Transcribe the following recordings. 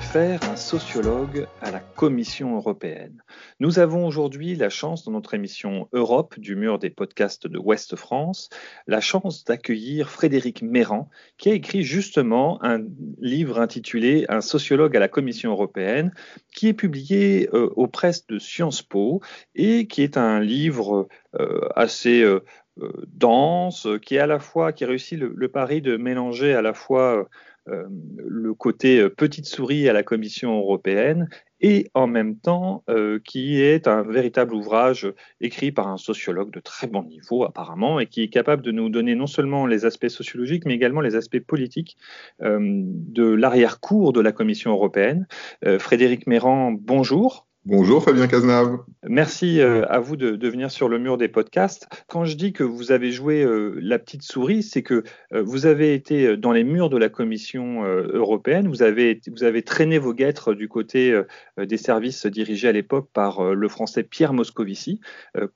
Faire un sociologue à la Commission européenne. Nous avons aujourd'hui la chance dans notre émission Europe du mur des podcasts de Ouest France, la chance d'accueillir Frédéric Méran, qui a écrit justement un livre intitulé Un sociologue à la Commission européenne, qui est publié euh, aux presses de Sciences Po et qui est un livre euh, assez euh, dense, qui est à la fois qui réussit le, pari de mélanger à la fois le côté euh, petite souris à la Commission européenne et en même temps euh, qui est un véritable ouvrage écrit par un sociologue de très bon niveau apparemment et qui est capable de nous donner non seulement les aspects sociologiques mais également les aspects politiques de l'arrière-cour de la Commission européenne. Frédéric Méran, bonjour. Bonjour Fabien Cazenave. Merci euh, à vous de, venir sur le mur des podcasts. Quand je dis que vous avez joué euh, la petite souris, c'est que euh, vous avez été dans les murs de la Commission européenne, vous avez, vous avez traîné vos guêtres du côté des services dirigés à l'époque par le français Pierre Moscovici.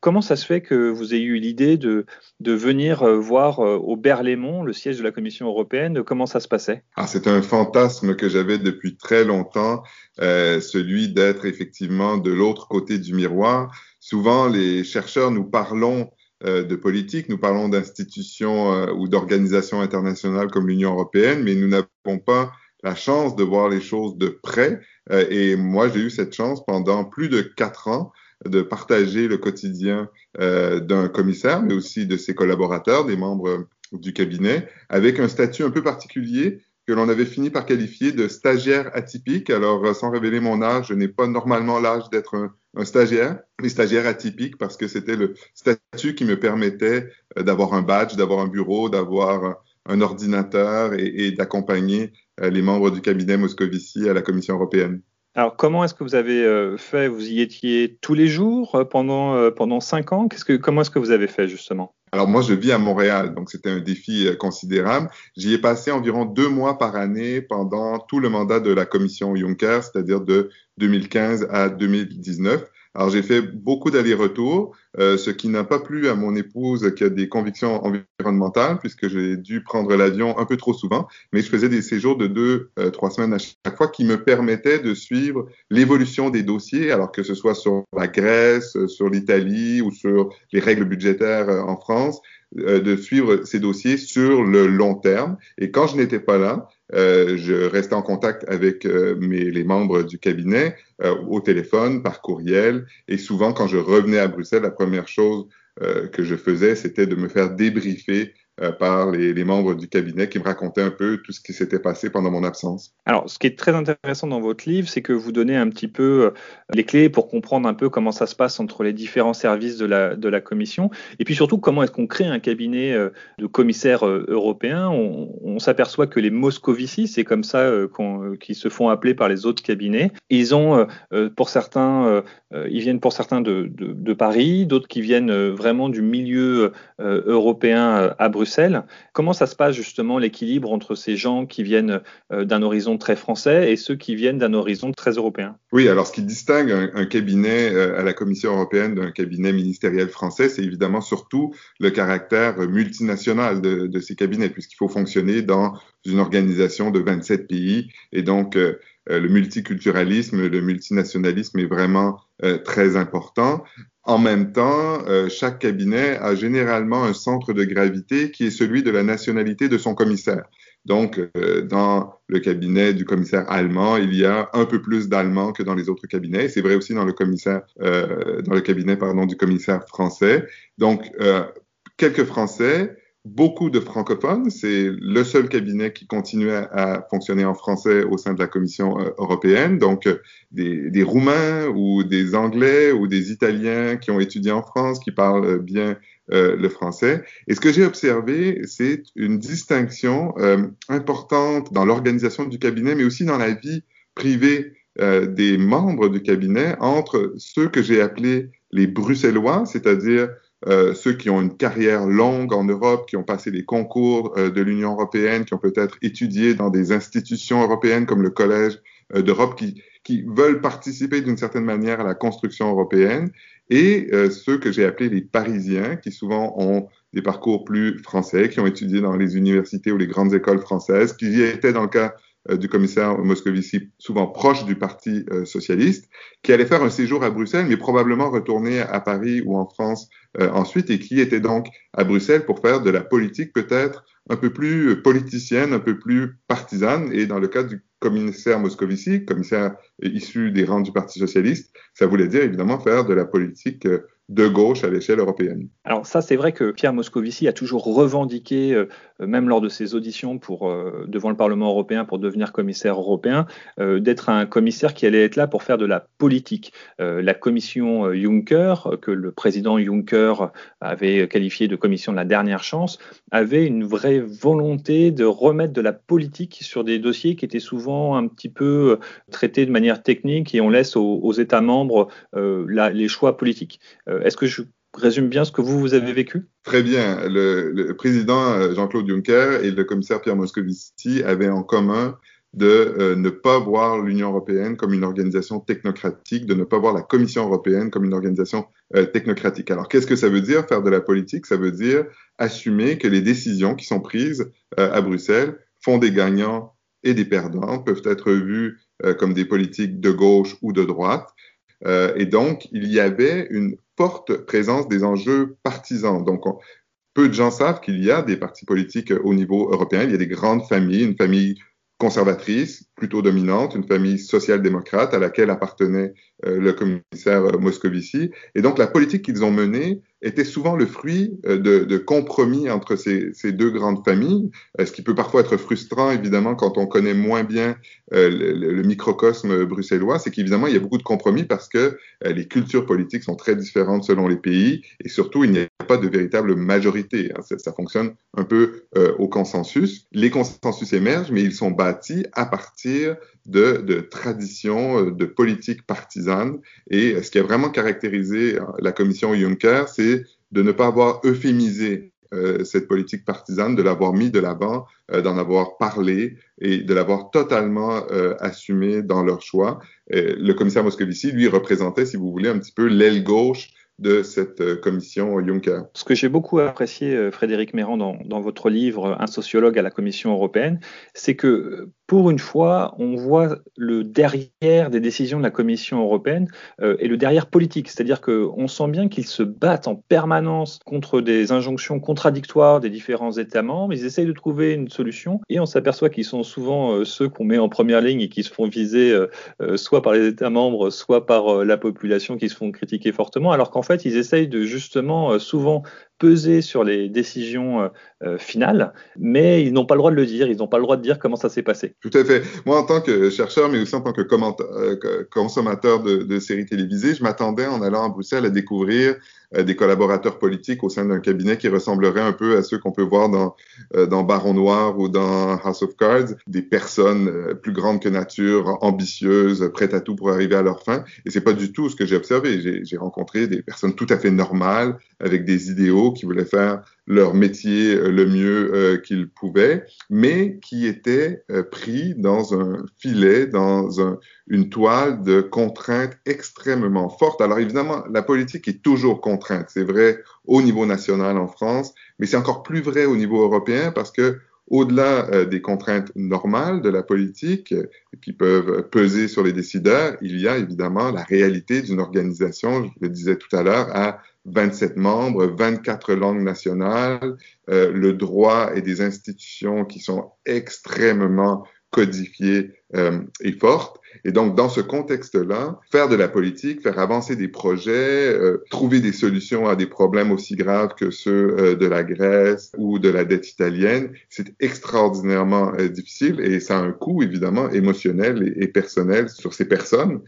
comment ça se fait que vous ayez eu l'idée de, de venir voir au Berlaymont, le siège de la Commission européenne, comment ça se passait? Ah, C'est un fantasme que j'avais depuis très longtemps, celui d'être effectivement de l'autre côté du miroir. Souvent, les chercheurs, nous parlons euh, de politique, nous parlons d'institutions euh, ou d'organisations internationales comme l'Union européenne, mais nous n'avons pas la chance de voir les choses de près. Euh, et moi, j'ai eu cette chance pendant plus de quatre ans de partager le quotidien d'un commissaire, mais aussi de ses collaborateurs, des membres du cabinet, avec un statut un peu particulier que l'on avait fini par qualifier de stagiaire atypique. Alors, euh, sans révéler mon âge, je n'ai pas normalement l'âge d'être un, stagiaire, mais stagiaire atypique parce que c'était le statut qui me permettait euh, d'avoir un badge, d'avoir un bureau, d'avoir un ordinateur et, d'accompagner euh, les membres du cabinet Moscovici à la Commission européenne. Alors, comment est-ce que vous avez fait? Vous y étiez tous les jours pendant, pendant cinq ans? Que, Comment est-ce que vous avez fait justement? Alors moi, je vis à Montréal, donc c'était un défi euh, considérable. J'y ai passé environ deux mois par année pendant tout le mandat de la commission Juncker, c'est-à-dire de 2015 à 2019. Alors j'ai fait beaucoup d'allers-retours, euh, ce qui n'a pas plu à mon épouse qui a des convictions environnementales, puisque j'ai dû prendre l'avion un peu trop souvent, mais je faisais des séjours de deux, euh, trois semaines à chaque fois qui me permettaient de suivre l'évolution des dossiers, alors que ce soit sur la Grèce, sur l'Italie ou sur les règles budgétaires euh, en France, euh, de suivre ces dossiers sur le long terme. Et quand je n'étais pas là, euh, je restais en contact avec euh, mes, les membres du cabinet au téléphone, par courriel. Et souvent, quand je revenais à Bruxelles, la première chose que je faisais, c'était de me faire débriefer euh, par les, membres du cabinet qui me racontaient un peu tout ce qui s'était passé pendant mon absence. Alors, ce qui est très intéressant dans votre livre, c'est que vous donnez un petit peu euh, les clés pour comprendre un peu comment ça se passe entre les différents services de la, Commission, et puis surtout comment est-ce qu'on crée un cabinet euh, de commissaires européens? On, s'aperçoit que les Moscovici, c'est comme ça qu'ils se font appeler par les autres cabinets. Ils ont, pour certains, ils viennent pour certains de Paris, d'autres qui viennent vraiment du milieu européen à Bruxelles Comment ça se passe justement l'équilibre entre ces gens qui viennent euh, d'un horizon très français et ceux qui viennent d'un horizon très européen? Oui, alors ce qui distingue un, cabinet euh, à la Commission européenne d'un cabinet ministériel français, c'est évidemment surtout le caractère multinational de, ces cabinets, puisqu'il faut fonctionner dans une organisation de 27 pays. Et donc euh, le multiculturalisme, le multinationalisme est vraiment très important. En même temps, euh, chaque cabinet a généralement un centre de gravité qui est celui de la nationalité de son commissaire. Donc, euh, dans le cabinet du commissaire allemand, il y a un peu plus d'Allemands que dans les autres cabinets. C'est vrai aussi dans le commissaire, euh, dans le cabinet pardon du commissaire français. Donc, quelques Français, beaucoup de francophones. C'est le seul cabinet qui continue à, fonctionner en français au sein de la Commission euh, européenne. Donc, euh, des, des, Roumains ou des Anglais ou des Italiens qui ont étudié en France, qui parlent euh, bien le français. Et ce que j'ai observé, c'est une distinction importante dans l'organisation du cabinet, mais aussi dans la vie privée des membres du cabinet entre ceux que j'ai appelés les Bruxellois, c'est-à-dire euh, ceux qui ont une carrière longue en Europe, qui ont passé les concours euh, de l'Union européenne, qui ont peut-être étudié dans des institutions européennes comme le Collège euh, d'Europe, qui, qui, veulent participer d'une certaine manière à la construction européenne, et ceux que j'ai appelés les Parisiens, qui souvent ont des parcours plus français, qui ont étudié dans les universités ou les grandes écoles françaises, qui étaient dans le cas du commissaire Moscovici, souvent proche du Parti socialiste, qui allait faire un séjour à Bruxelles, mais probablement retourner à Paris ou en France ensuite, et qui était donc à Bruxelles pour faire de la politique peut-être un peu plus politicienne, un peu plus partisane. Et dans le cas du commissaire Moscovici, commissaire issu des rangs du Parti socialiste, ça voulait dire évidemment faire de la politique de gauche à l'échelle européenne. Alors ça, c'est vrai que Pierre Moscovici a toujours revendiqué, euh, même lors de ses auditions pour, euh, devant le Parlement européen pour devenir commissaire européen, euh, d'être un commissaire qui allait être là pour faire de la politique. la commission Juncker, que le président Juncker avait qualifié de commission de la dernière chance, avait une vraie volonté de remettre de la politique sur des dossiers qui étaient souvent un petit peu traités de manière technique et on laisse aux, États membres les choix politiques. Euh, est-ce que je résume bien ce que vous, vous avez vécu? Très bien. Le, président euh, Jean-Claude Juncker et le commissaire Pierre Moscovici avaient en commun de euh, ne pas voir l'Union européenne comme une organisation technocratique, de ne pas voir la Commission européenne comme une organisation technocratique. Alors, qu'est-ce que ça veut dire faire de la politique? Ça veut dire assumer que les décisions qui sont prises à Bruxelles font des gagnants et des perdants, peuvent être vues comme des politiques de gauche ou de droite. et donc, il y avait une forte présence des enjeux partisans. Donc, peu de gens savent qu'il y a des partis politiques au niveau européen. Il y a des grandes familles, une famille conservatrice, plutôt dominante, une famille social-démocrate à laquelle appartenait euh, le commissaire Moscovici. Et donc la politique qu'ils ont menée était souvent le fruit euh, de, compromis entre ces, deux grandes familles, euh, ce qui peut parfois être frustrant, évidemment, quand on connaît moins bien le, le, microcosme bruxellois, c'est qu'évidemment, il y a beaucoup de compromis parce que les cultures politiques sont très différentes selon les pays et surtout, il n'y a pas de véritable majorité. Hein. Ça, fonctionne un peu au consensus. Les consensus émergent, mais ils sont bâtis à partir de, de traditions, euh, de politiques partisanes. Et ce qui a vraiment caractérisé euh, la commission Juncker, c'est de ne pas avoir euphémisé euh, cette politique partisane, de l'avoir mis de l'avant, d'en avoir parlé et de l'avoir totalement euh, assumé dans leur choix. le commissaire Moscovici, lui, représentait, si vous voulez, un petit peu l'aile gauche de cette euh, commission Juncker. Ce que j'ai beaucoup apprécié, euh, Frédéric Méran, dans, votre livre Un sociologue à la Commission européenne, c'est que pour une fois, on voit le derrière des décisions de la Commission européenne euh, et le derrière politique. C'est-à-dire qu'on sent bien qu'ils se battent en permanence contre des injonctions contradictoires des différents États membres. Ils essayent de trouver une solution et on s'aperçoit qu'ils sont souvent ceux qu'on met en première ligne et qui se font viser soit par les États membres, soit par la population qui se font critiquer fortement, alors qu'en fait, ils essayent de justement euh, souvent peser sur les décisions euh, euh, finales, mais ils n'ont pas le droit de le dire, ils n'ont pas le droit de dire comment ça s'est passé. Tout à fait. Moi, en tant que chercheur, mais aussi en tant que consommateur de, séries télévisées, je m'attendais en allant à Bruxelles à découvrir euh, des collaborateurs politiques au sein d'un cabinet qui ressemblerait un peu à ceux qu'on peut voir dans, euh, dans Baron Noir ou dans House of Cards, des personnes euh, plus grandes que nature, ambitieuses, prêtes à tout pour arriver à leur fin. Et c'est pas du tout ce que j'ai observé. J'ai rencontré des personnes tout à fait normales, avec des idéaux, qui voulaient faire leur métier le mieux qu'ils pouvaient, mais qui étaient pris dans un filet, dans un, une toile de contraintes extrêmement fortes. Alors évidemment, la politique est toujours contrainte. C'est vrai au niveau national en France, mais c'est encore plus vrai au niveau européen parce que au-delà euh, des contraintes normales de la politique euh, qui peuvent peser sur les décideurs, il y a évidemment la réalité d'une organisation, je le disais tout à l'heure, à 27 membres, 24 langues nationales, euh, le droit et des institutions qui sont extrêmement codifiées euh, et fortes. Et donc, dans ce contexte-là, faire de la politique, faire avancer des projets, euh, trouver des solutions à des problèmes aussi graves que ceux euh, de la Grèce ou de la dette italienne, c'est extraordinairement euh, difficile et ça a un coût évidemment émotionnel et, personnel sur ces personnes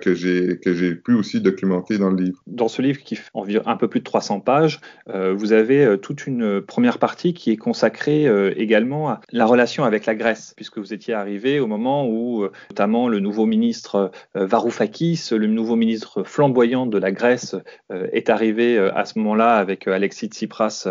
que j'ai que j'ai pu aussi documenter dans le livre. Dans ce livre qui fait environ un peu plus de 300 pages, vous avez toute une première partie qui est consacrée également à la relation avec la Grèce, puisque vous étiez arrivé au moment où notamment le nouveau ministre euh, Varoufakis, le nouveau ministre flamboyant de la Grèce, euh, est arrivé euh, à ce moment-là avec Alexis Tsipras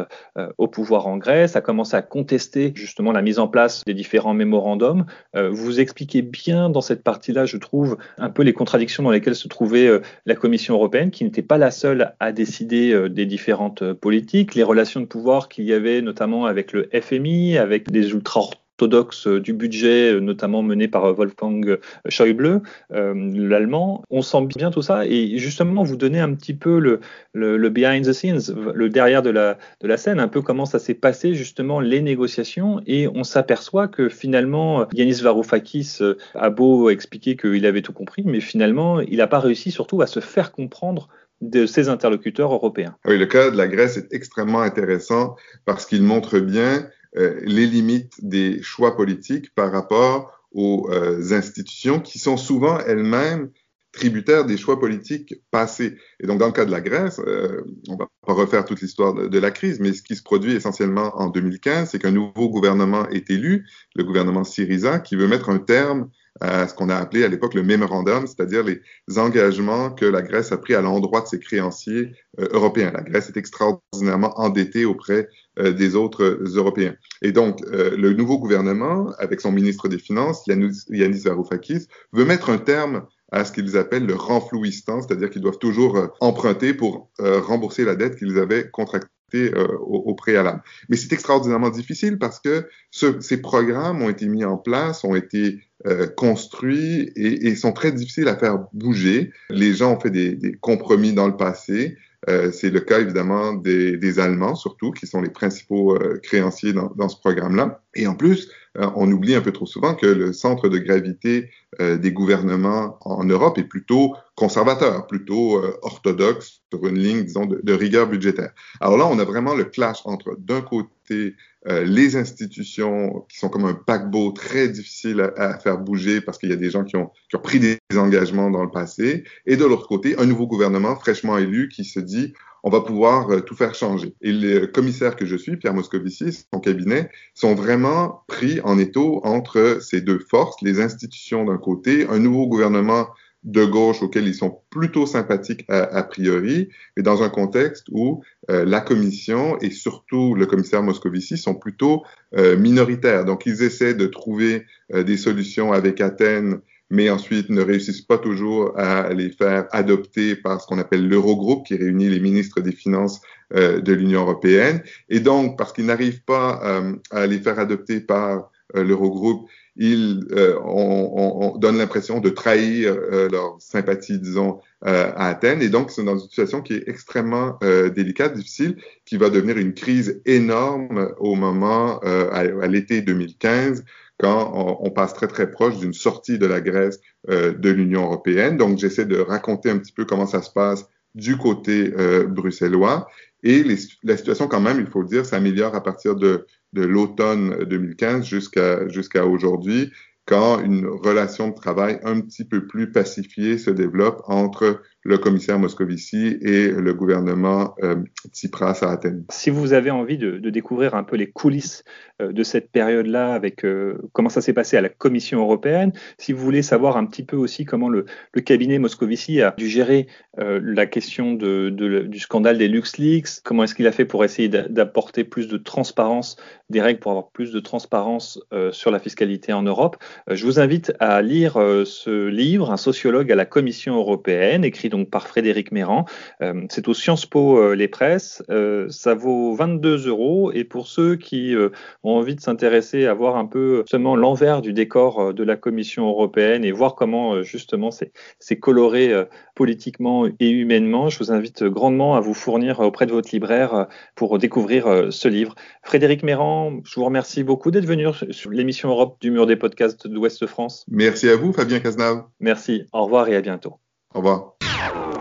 au pouvoir en Grèce, a commencé à contester justement la mise en place des différents mémorandums. Vous expliquez bien dans cette partie-là, je trouve, un peu les contradictions dans lesquelles se trouvait la Commission européenne, qui n'était pas la seule à décider des différentes politiques, les relations de pouvoir qu'il y avait notamment avec le FMI, avec des ultra orthodoxe du budget, notamment mené par Wolfgang Schäuble, l'allemand. On sent bien tout ça et justement vous donnez un petit peu le, behind the scenes, le derrière de la, scène, un peu comment ça s'est passé justement les négociations et on s'aperçoit que finalement Yanis Varoufakis a beau expliquer qu'il avait tout compris, mais finalement il n'a pas réussi surtout à se faire comprendre de ses interlocuteurs européens. Oui, le cas de la Grèce est extrêmement intéressant parce qu'il montre bien euh, les limites des choix politiques par rapport aux euh, institutions qui sont souvent elles-mêmes tributaires des choix politiques passés. Et donc, dans le cas de la Grèce, euh, on va pas refaire toute l'histoire de, de, la crise, mais ce qui se produit essentiellement en 2015, c'est qu'un nouveau gouvernement est élu, le gouvernement Syriza, qui veut mettre un terme à ce qu'on a appelé à l'époque le memorandum, c'est-à-dire les engagements que la Grèce a pris à l'endroit de ses créanciers euh, européens. La Grèce est extraordinairement endettée auprès euh, des autres Européens. Et donc, euh, le nouveau gouvernement, avec son ministre des Finances, Yanis, Yanis Varoufakis, veut mettre un terme à ce qu'ils appellent le renflouissement, c'est-à-dire qu'ils doivent toujours emprunter pour rembourser la dette qu'ils avaient contractée euh, au, préalable. Mais c'est extraordinairement difficile parce que ces programmes ont été mis en place, ont été euh, construits et, sont très difficiles à faire bouger. Les gens ont fait des, des compromis dans le passé. Euh, c'est le cas évidemment des, des, Allemands surtout, qui sont les principaux euh, créanciers dans, dans ce programme-là. Et en plus, euh, on oublie un peu trop souvent que le centre de gravité des gouvernements en Europe est plutôt conservateur, plutôt orthodoxe sur une ligne, disons, de, rigueur budgétaire. Alors là, on a vraiment le clash entre, d'un côté, les institutions qui sont comme un paquebot très difficile à, faire bouger parce qu'il y a des gens qui ont, pris des engagements dans le passé, et de l'autre côté, un nouveau gouvernement fraîchement élu qui se dit on va pouvoir euh, tout faire changer. Et les commissaires que je suis, Pierre Moscovici, son cabinet, sont vraiment pris en étau entre ces deux forces, les institutions d'un côté, un nouveau gouvernement de gauche auquel ils sont plutôt sympathiques a, priori, mais dans un contexte où euh, la Commission et surtout le commissaire Moscovici sont plutôt euh, minoritaires. Donc ils essaient de trouver des solutions avec Athènes mais ensuite ne réussissent pas toujours à les faire adopter par ce qu'on appelle l'Eurogroupe, qui réunit les ministres des Finances euh, de l'Union européenne. Et donc, parce qu'ils n'arrivent pas euh, à les faire adopter par euh, l'Eurogroupe, ils on, on, donne l'impression de trahir leur sympathie, disons, à Athènes. Et donc, c'est dans une situation qui est extrêmement délicate, difficile, qui va devenir une crise énorme au moment, à, à l'été 2015, quand on, on, passe très très proche d'une sortie de la Grèce euh, de l'Union européenne. Donc j'essaie de raconter un petit peu comment ça se passe du côté euh, bruxellois. Et la situation quand même, il faut le dire, s'améliore à partir de, l'automne 2015 jusqu'à jusqu'à aujourd'hui quand une relation de travail un petit peu plus pacifiée se développe entre le commissaire Moscovici et le gouvernement euh, Tsipras à Athènes. Si vous avez envie de, découvrir un peu les coulisses euh, de cette période-là, avec euh, comment ça s'est passé à la Commission européenne, si vous voulez savoir un petit peu aussi comment le, cabinet Moscovici a dû gérer la question du scandale des LuxLeaks, comment est-ce qu'il a fait pour essayer d'apporter plus de transparence, des règles pour avoir plus de transparence sur la fiscalité en Europe, je vous invite à lire ce livre, Un sociologue à la Commission européenne, écrit donc par Frédéric Méran. Euh, c'est au Sciences Po euh, les presses. Euh, ça vaut 22 euros. Et pour ceux qui ont envie de s'intéresser à voir un peu seulement l'envers du décor de la Commission européenne et voir comment justement c'est coloré politiquement et humainement, je vous invite grandement à vous fournir auprès de votre libraire pour découvrir ce livre. Frédéric Méran, je vous remercie beaucoup d'être venu sur l'émission Europe du mur des podcasts d'Ouest France. Merci à vous, Fabien Cazenave. Merci. Au revoir et à bientôt. Au revoir. Yeah.